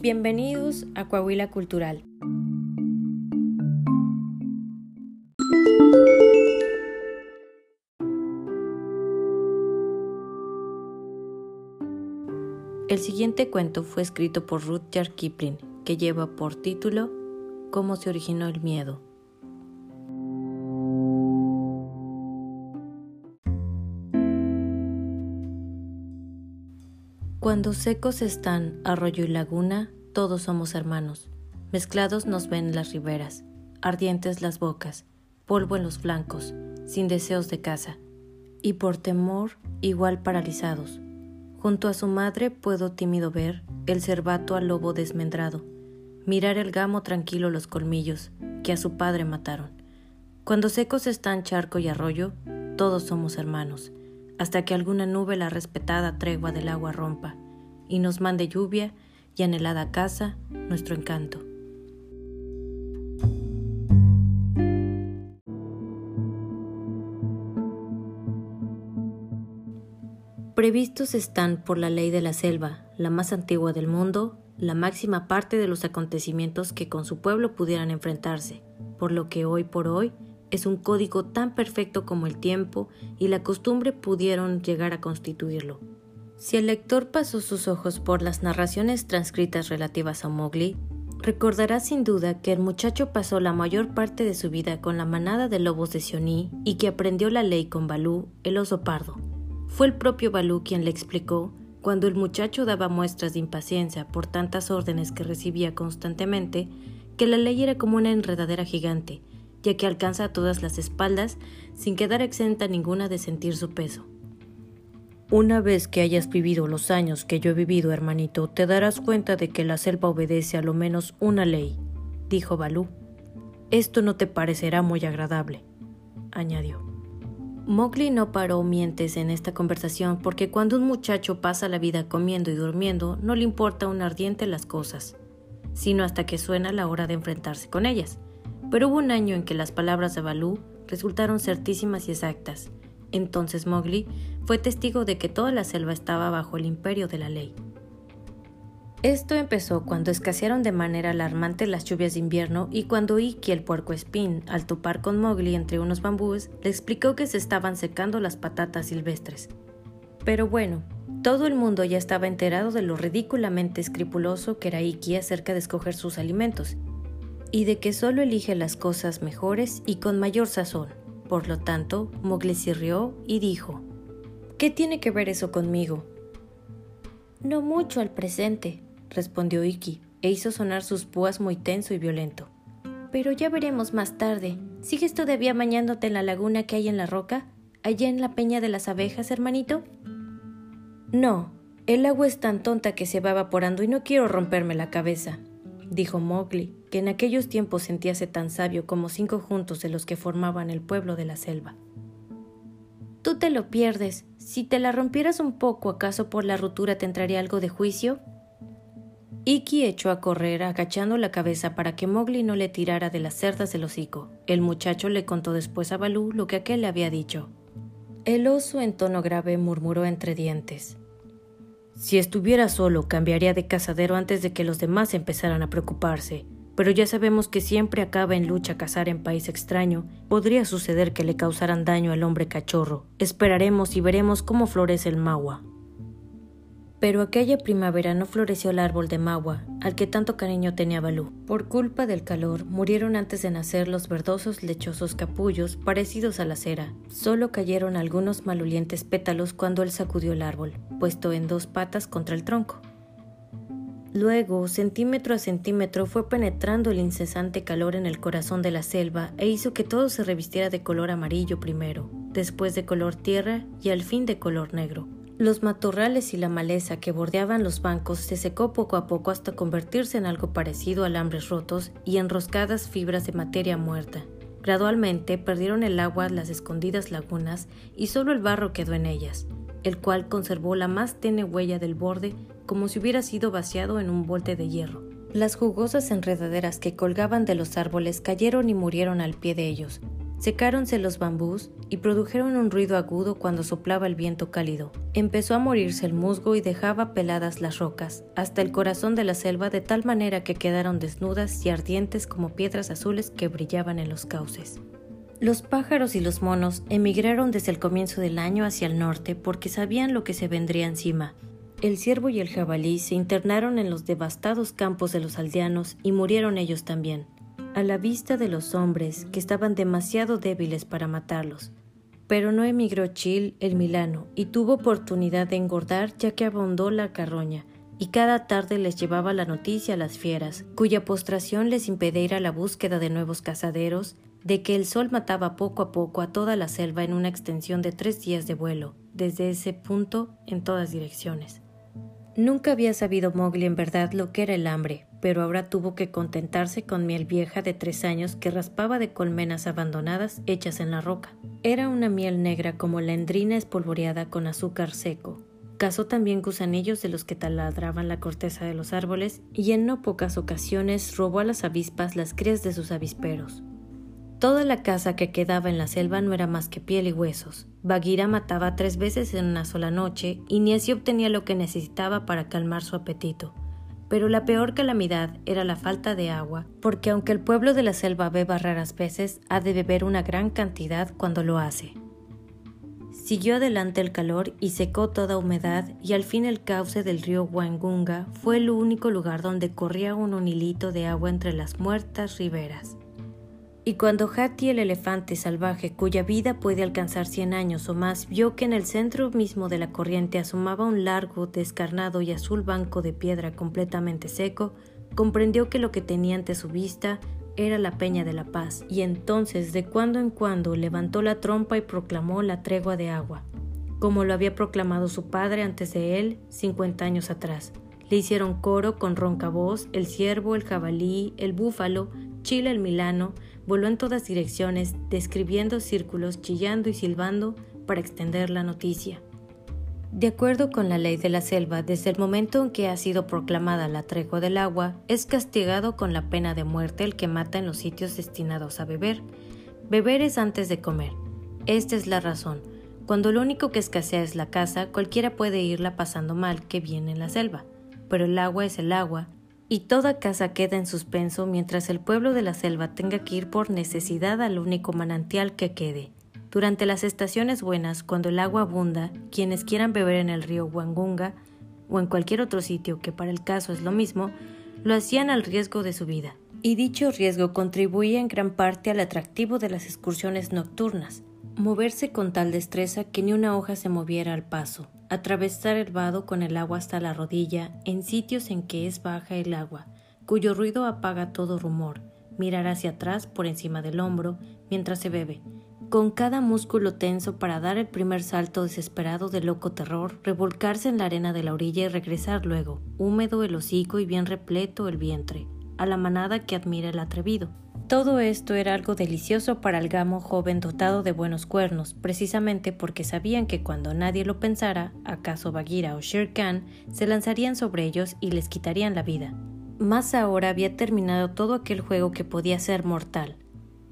Bienvenidos a Coahuila Cultural. El siguiente cuento fue escrito por Rudyard Kipling, que lleva por título Cómo se originó el miedo. Cuando secos están arroyo y laguna, todos somos hermanos. Mezclados nos ven las riberas, ardientes las bocas, polvo en los flancos, sin deseos de caza, y por temor igual paralizados Junto a su madre puedo tímido ver el cervato al lobo desmendrado, mirar el gamo tranquilo los colmillos que a su padre mataron. Cuando secos están charco y arroyo, todos somos hermanos, hasta que alguna nube la respetada tregua del agua rompa y nos mande lluvia y anhelada casa nuestro encanto. Previstos están por la ley de la selva, la más antigua del mundo, la máxima parte de los acontecimientos que con su pueblo pudieran enfrentarse, por lo que hoy por hoy es un código tan perfecto como el tiempo y la costumbre pudieron llegar a constituirlo. Si el lector pasó sus ojos por las narraciones transcritas relativas a Mowgli, recordará sin duda que el muchacho pasó la mayor parte de su vida con la manada de lobos de Sioní y que aprendió la ley con Balú, el oso pardo. Fue el propio Balú quien le explicó, cuando el muchacho daba muestras de impaciencia por tantas órdenes que recibía constantemente, que la ley era como una enredadera gigante, ya que alcanza a todas las espaldas sin quedar exenta ninguna de sentir su peso. Una vez que hayas vivido los años que yo he vivido, hermanito, te darás cuenta de que la selva obedece a lo menos una ley, dijo Balú. Esto no te parecerá muy agradable, añadió. Mowgli no paró mientes en esta conversación porque cuando un muchacho pasa la vida comiendo y durmiendo no le importa un ardiente las cosas, sino hasta que suena la hora de enfrentarse con ellas. Pero hubo un año en que las palabras de Balú resultaron certísimas y exactas. Entonces Mowgli fue testigo de que toda la selva estaba bajo el imperio de la ley. Esto empezó cuando escasearon de manera alarmante las lluvias de invierno y cuando Iki el puerco espín, al topar con Mowgli entre unos bambúes, le explicó que se estaban secando las patatas silvestres. Pero bueno, todo el mundo ya estaba enterado de lo ridículamente escrupuloso que era Iki acerca de escoger sus alimentos, y de que solo elige las cosas mejores y con mayor sazón. Por lo tanto, Mowgli rió y dijo, ¿Qué tiene que ver eso conmigo? No mucho al presente, respondió Iki, e hizo sonar sus púas muy tenso y violento. Pero ya veremos más tarde. ¿Sigues todavía bañándote en la laguna que hay en la roca? ¿Allá en la peña de las abejas, hermanito? No, el agua es tan tonta que se va evaporando y no quiero romperme la cabeza, dijo Mowgli, que en aquellos tiempos sentíase tan sabio como cinco juntos de los que formaban el pueblo de la selva. Tú te lo pierdes. Si te la rompieras un poco, ¿acaso por la rotura te entraría algo de juicio? Iki echó a correr agachando la cabeza para que Mowgli no le tirara de las cerdas del hocico. El muchacho le contó después a Balú lo que aquel le había dicho. El oso en tono grave murmuró entre dientes. Si estuviera solo, cambiaría de cazadero antes de que los demás empezaran a preocuparse. Pero ya sabemos que siempre acaba en lucha cazar en país extraño. Podría suceder que le causaran daño al hombre cachorro. Esperaremos y veremos cómo florece el magua. Pero aquella primavera no floreció el árbol de magua, al que tanto cariño tenía Balú. Por culpa del calor, murieron antes de nacer los verdosos lechosos capullos parecidos a la cera. Solo cayeron algunos malolientes pétalos cuando él sacudió el árbol, puesto en dos patas contra el tronco. Luego, centímetro a centímetro, fue penetrando el incesante calor en el corazón de la selva e hizo que todo se revistiera de color amarillo primero, después de color tierra y al fin de color negro. Los matorrales y la maleza que bordeaban los bancos se secó poco a poco hasta convertirse en algo parecido a alambres rotos y enroscadas fibras de materia muerta. Gradualmente perdieron el agua las escondidas lagunas y solo el barro quedó en ellas, el cual conservó la más tenue huella del borde como si hubiera sido vaciado en un bolte de hierro. Las jugosas enredaderas que colgaban de los árboles cayeron y murieron al pie de ellos, Secáronse los bambús y produjeron un ruido agudo cuando soplaba el viento cálido. Empezó a morirse el musgo y dejaba peladas las rocas, hasta el corazón de la selva de tal manera que quedaron desnudas y ardientes como piedras azules que brillaban en los cauces. Los pájaros y los monos emigraron desde el comienzo del año hacia el norte porque sabían lo que se vendría encima. El ciervo y el jabalí se internaron en los devastados campos de los aldeanos y murieron ellos también a la vista de los hombres que estaban demasiado débiles para matarlos. Pero no emigró Chil el Milano y tuvo oportunidad de engordar ya que abondó la carroña, y cada tarde les llevaba la noticia a las fieras, cuya postración les impedía la búsqueda de nuevos cazaderos, de que el sol mataba poco a poco a toda la selva en una extensión de tres días de vuelo, desde ese punto en todas direcciones. Nunca había sabido Mowgli en verdad lo que era el hambre, pero ahora tuvo que contentarse con miel vieja de tres años que raspaba de colmenas abandonadas hechas en la roca. Era una miel negra como la espolvoreada con azúcar seco. Cazó también gusanillos de los que taladraban la corteza de los árboles y en no pocas ocasiones robó a las avispas las crías de sus avisperos. Toda la caza que quedaba en la selva no era más que piel y huesos. Bagheera mataba tres veces en una sola noche y ni así obtenía lo que necesitaba para calmar su apetito. Pero la peor calamidad era la falta de agua, porque aunque el pueblo de la selva beba raras veces, ha de beber una gran cantidad cuando lo hace. Siguió adelante el calor y secó toda humedad y al fin el cauce del río Wangunga fue el único lugar donde corría un hilito de agua entre las muertas riberas. Y cuando Hati el elefante salvaje, cuya vida puede alcanzar cien años o más, vio que en el centro mismo de la corriente asomaba un largo, descarnado y azul banco de piedra completamente seco, comprendió que lo que tenía ante su vista era la Peña de la Paz, y entonces de cuando en cuando levantó la trompa y proclamó la tregua de agua, como lo había proclamado su padre antes de él cincuenta años atrás. Le hicieron coro con ronca voz el ciervo, el jabalí, el búfalo, Chile el milano, voló en todas direcciones, describiendo círculos, chillando y silbando para extender la noticia. De acuerdo con la ley de la selva, desde el momento en que ha sido proclamada la tregua del agua, es castigado con la pena de muerte el que mata en los sitios destinados a beber. Beber es antes de comer. Esta es la razón. Cuando lo único que escasea es la casa, cualquiera puede irla pasando mal que viene en la selva. Pero el agua es el agua, y toda casa queda en suspenso mientras el pueblo de la selva tenga que ir por necesidad al único manantial que quede. Durante las estaciones buenas, cuando el agua abunda, quienes quieran beber en el río Wangunga o en cualquier otro sitio que para el caso es lo mismo, lo hacían al riesgo de su vida. Y dicho riesgo contribuía en gran parte al atractivo de las excursiones nocturnas, moverse con tal destreza que ni una hoja se moviera al paso, atravesar el vado con el agua hasta la rodilla en sitios en que es baja el agua, cuyo ruido apaga todo rumor, mirar hacia atrás por encima del hombro mientras se bebe, con cada músculo tenso para dar el primer salto desesperado de loco terror, revolcarse en la arena de la orilla y regresar luego, húmedo el hocico y bien repleto el vientre, a la manada que admira el atrevido. Todo esto era algo delicioso para el gamo joven dotado de buenos cuernos, precisamente porque sabían que cuando nadie lo pensara, acaso Bagheera o Shere Khan se lanzarían sobre ellos y les quitarían la vida. Más ahora había terminado todo aquel juego que podía ser mortal.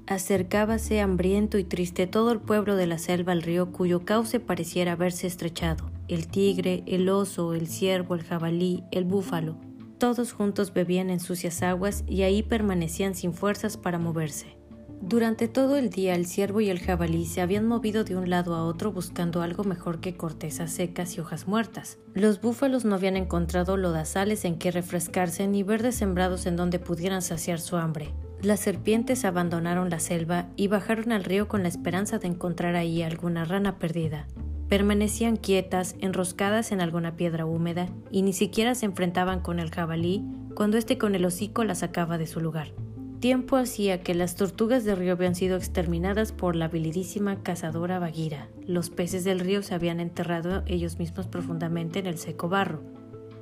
Acercábase hambriento y triste todo el pueblo de la selva al río cuyo cauce pareciera haberse estrechado. El tigre, el oso, el ciervo, el jabalí, el búfalo, todos juntos bebían en sucias aguas y ahí permanecían sin fuerzas para moverse. Durante todo el día el ciervo y el jabalí se habían movido de un lado a otro buscando algo mejor que cortezas secas y hojas muertas. Los búfalos no habían encontrado lodazales en que refrescarse ni verdes sembrados en donde pudieran saciar su hambre. Las serpientes abandonaron la selva y bajaron al río con la esperanza de encontrar ahí alguna rana perdida. Permanecían quietas, enroscadas en alguna piedra húmeda, y ni siquiera se enfrentaban con el jabalí cuando éste con el hocico la sacaba de su lugar. Tiempo hacía que las tortugas de río habían sido exterminadas por la habilidísima cazadora Bagheera. Los peces del río se habían enterrado ellos mismos profundamente en el seco barro.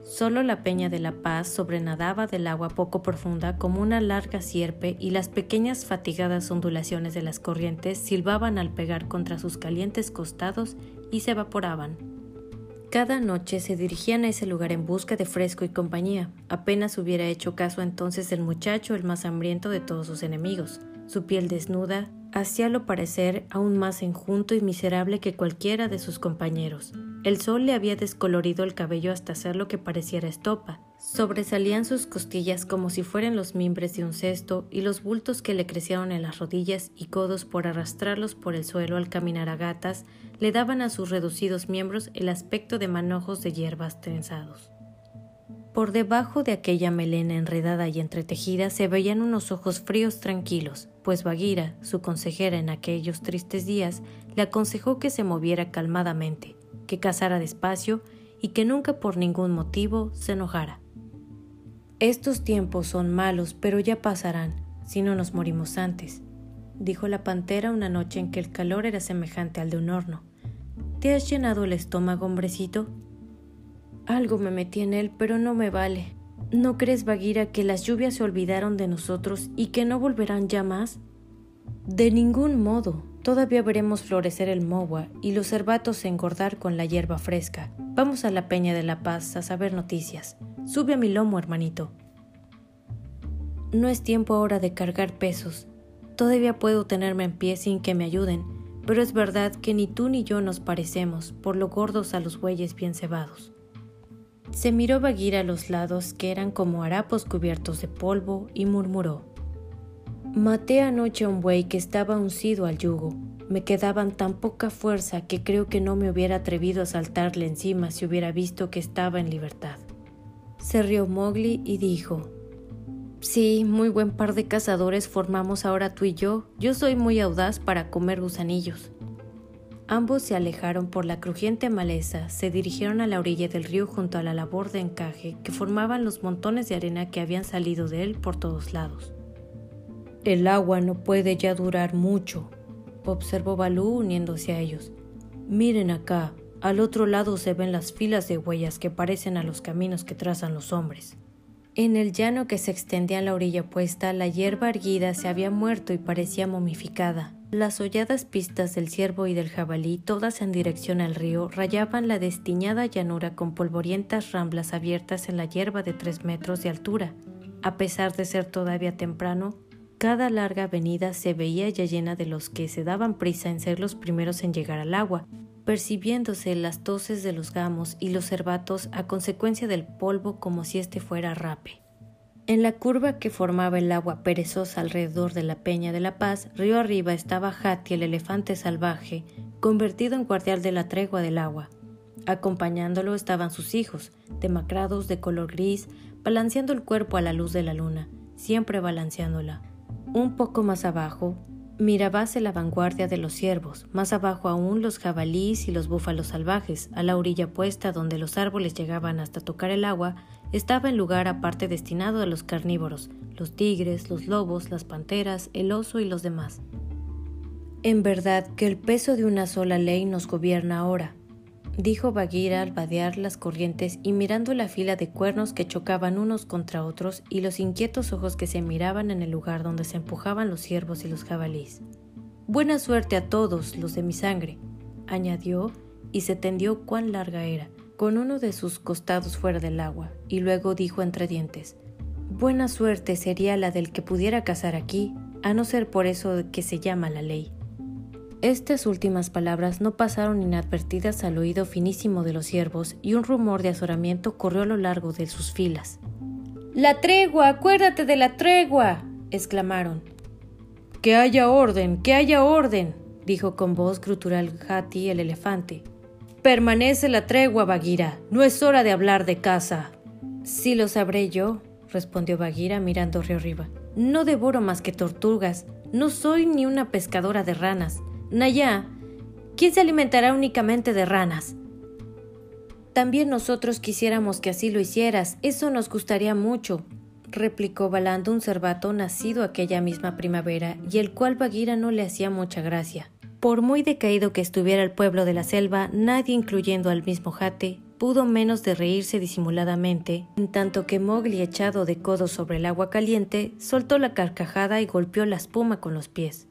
Solo la peña de la paz sobrenadaba del agua poco profunda como una larga sierpe y las pequeñas fatigadas ondulaciones de las corrientes silbaban al pegar contra sus calientes costados y se evaporaban. Cada noche se dirigían a ese lugar en busca de fresco y compañía. Apenas hubiera hecho caso entonces del muchacho el más hambriento de todos sus enemigos. Su piel desnuda, hacíalo parecer aún más enjunto y miserable que cualquiera de sus compañeros. El sol le había descolorido el cabello hasta hacerlo que pareciera estopa. Sobresalían sus costillas como si fueran los mimbres de un cesto y los bultos que le crecieron en las rodillas y codos por arrastrarlos por el suelo al caminar a gatas le daban a sus reducidos miembros el aspecto de manojos de hierbas trenzados. Por debajo de aquella melena enredada y entretejida se veían unos ojos fríos tranquilos, pues Bagheera, su consejera en aquellos tristes días, le aconsejó que se moviera calmadamente, que cazara despacio y que nunca por ningún motivo se enojara. Estos tiempos son malos, pero ya pasarán, si no nos morimos antes, dijo la pantera una noche en que el calor era semejante al de un horno. ¿Te has llenado el estómago, hombrecito? Algo me metí en él, pero no me vale. ¿No crees, Bagheera, que las lluvias se olvidaron de nosotros y que no volverán ya más? De ningún modo. Todavía veremos florecer el mogua y los cervatos engordar con la hierba fresca. Vamos a la Peña de la Paz a saber noticias. Sube a mi lomo, hermanito. No es tiempo ahora de cargar pesos. Todavía puedo tenerme en pie sin que me ayuden, pero es verdad que ni tú ni yo nos parecemos, por lo gordos a los bueyes bien cebados. Se miró Bagheera a los lados que eran como harapos cubiertos de polvo y murmuró: Maté anoche a un buey que estaba uncido al yugo. Me quedaban tan poca fuerza que creo que no me hubiera atrevido a saltarle encima si hubiera visto que estaba en libertad. Se rió Mowgli y dijo: Sí, muy buen par de cazadores formamos ahora tú y yo. Yo soy muy audaz para comer gusanillos. Ambos se alejaron por la crujiente maleza, se dirigieron a la orilla del río junto a la labor de encaje que formaban los montones de arena que habían salido de él por todos lados. El agua no puede ya durar mucho, observó Balú uniéndose a ellos. Miren acá, al otro lado se ven las filas de huellas que parecen a los caminos que trazan los hombres. En el llano que se extendía a la orilla opuesta, la hierba erguida se había muerto y parecía momificada. Las holladas pistas del ciervo y del jabalí, todas en dirección al río, rayaban la destiñada llanura con polvorientas ramblas abiertas en la hierba de tres metros de altura. A pesar de ser todavía temprano, cada larga avenida se veía ya llena de los que se daban prisa en ser los primeros en llegar al agua, percibiéndose las toses de los gamos y los cervatos a consecuencia del polvo como si éste fuera rape. En la curva que formaba el agua perezosa alrededor de la Peña de la Paz, río arriba estaba Hati el elefante salvaje, convertido en guardián de la tregua del agua. Acompañándolo estaban sus hijos, demacrados de color gris, balanceando el cuerpo a la luz de la luna, siempre balanceándola. Un poco más abajo, mirábase la vanguardia de los ciervos, más abajo aún los jabalíes y los búfalos salvajes, a la orilla puesta donde los árboles llegaban hasta tocar el agua, estaba en lugar aparte destinado a los carnívoros, los tigres, los lobos, las panteras, el oso y los demás. En verdad que el peso de una sola ley nos gobierna ahora, dijo Bagheera al vadear las corrientes y mirando la fila de cuernos que chocaban unos contra otros y los inquietos ojos que se miraban en el lugar donde se empujaban los ciervos y los jabalíes. Buena suerte a todos los de mi sangre, añadió, y se tendió cuán larga era con uno de sus costados fuera del agua, y luego dijo entre dientes, Buena suerte sería la del que pudiera cazar aquí, a no ser por eso que se llama la ley. Estas últimas palabras no pasaron inadvertidas al oído finísimo de los siervos y un rumor de azoramiento corrió a lo largo de sus filas. ¡La tregua! ¡Acuérdate de la tregua! exclamaron. Que haya orden, que haya orden, dijo con voz grutural Hati el elefante. Permanece la tregua, Bagheera. No es hora de hablar de caza. Sí lo sabré yo, respondió Bagheera mirando río arriba. No devoro más que tortugas. No soy ni una pescadora de ranas. Naya, ¿quién se alimentará únicamente de ranas? También nosotros quisiéramos que así lo hicieras. Eso nos gustaría mucho, replicó balando un cervato nacido aquella misma primavera y el cual Bagheera no le hacía mucha gracia. Por muy decaído que estuviera el pueblo de la selva, nadie, incluyendo al mismo Jate, pudo menos de reírse disimuladamente, en tanto que Mowgli, echado de codo sobre el agua caliente, soltó la carcajada y golpeó la espuma con los pies.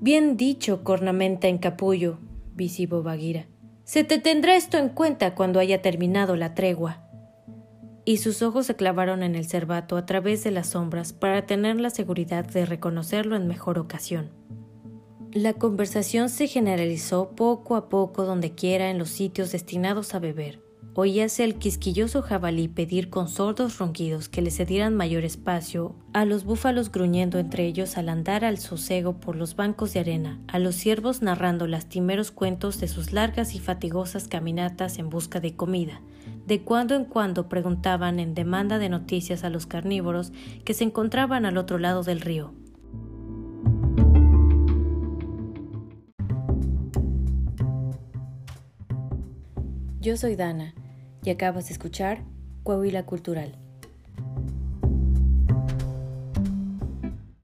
Bien dicho, cornamenta en capullo, visibo Bagheera. Se te tendrá esto en cuenta cuando haya terminado la tregua. Y sus ojos se clavaron en el cervato a través de las sombras para tener la seguridad de reconocerlo en mejor ocasión. La conversación se generalizó poco a poco donde quiera en los sitios destinados a beber. Oíase el quisquilloso jabalí pedir con sordos ronquidos que le cedieran mayor espacio, a los búfalos gruñendo entre ellos al andar al sosego por los bancos de arena, a los ciervos narrando lastimeros cuentos de sus largas y fatigosas caminatas en busca de comida. De cuando en cuando preguntaban en demanda de noticias a los carnívoros que se encontraban al otro lado del río. Yo soy Dana y acabas de escuchar Coahuila Cultural.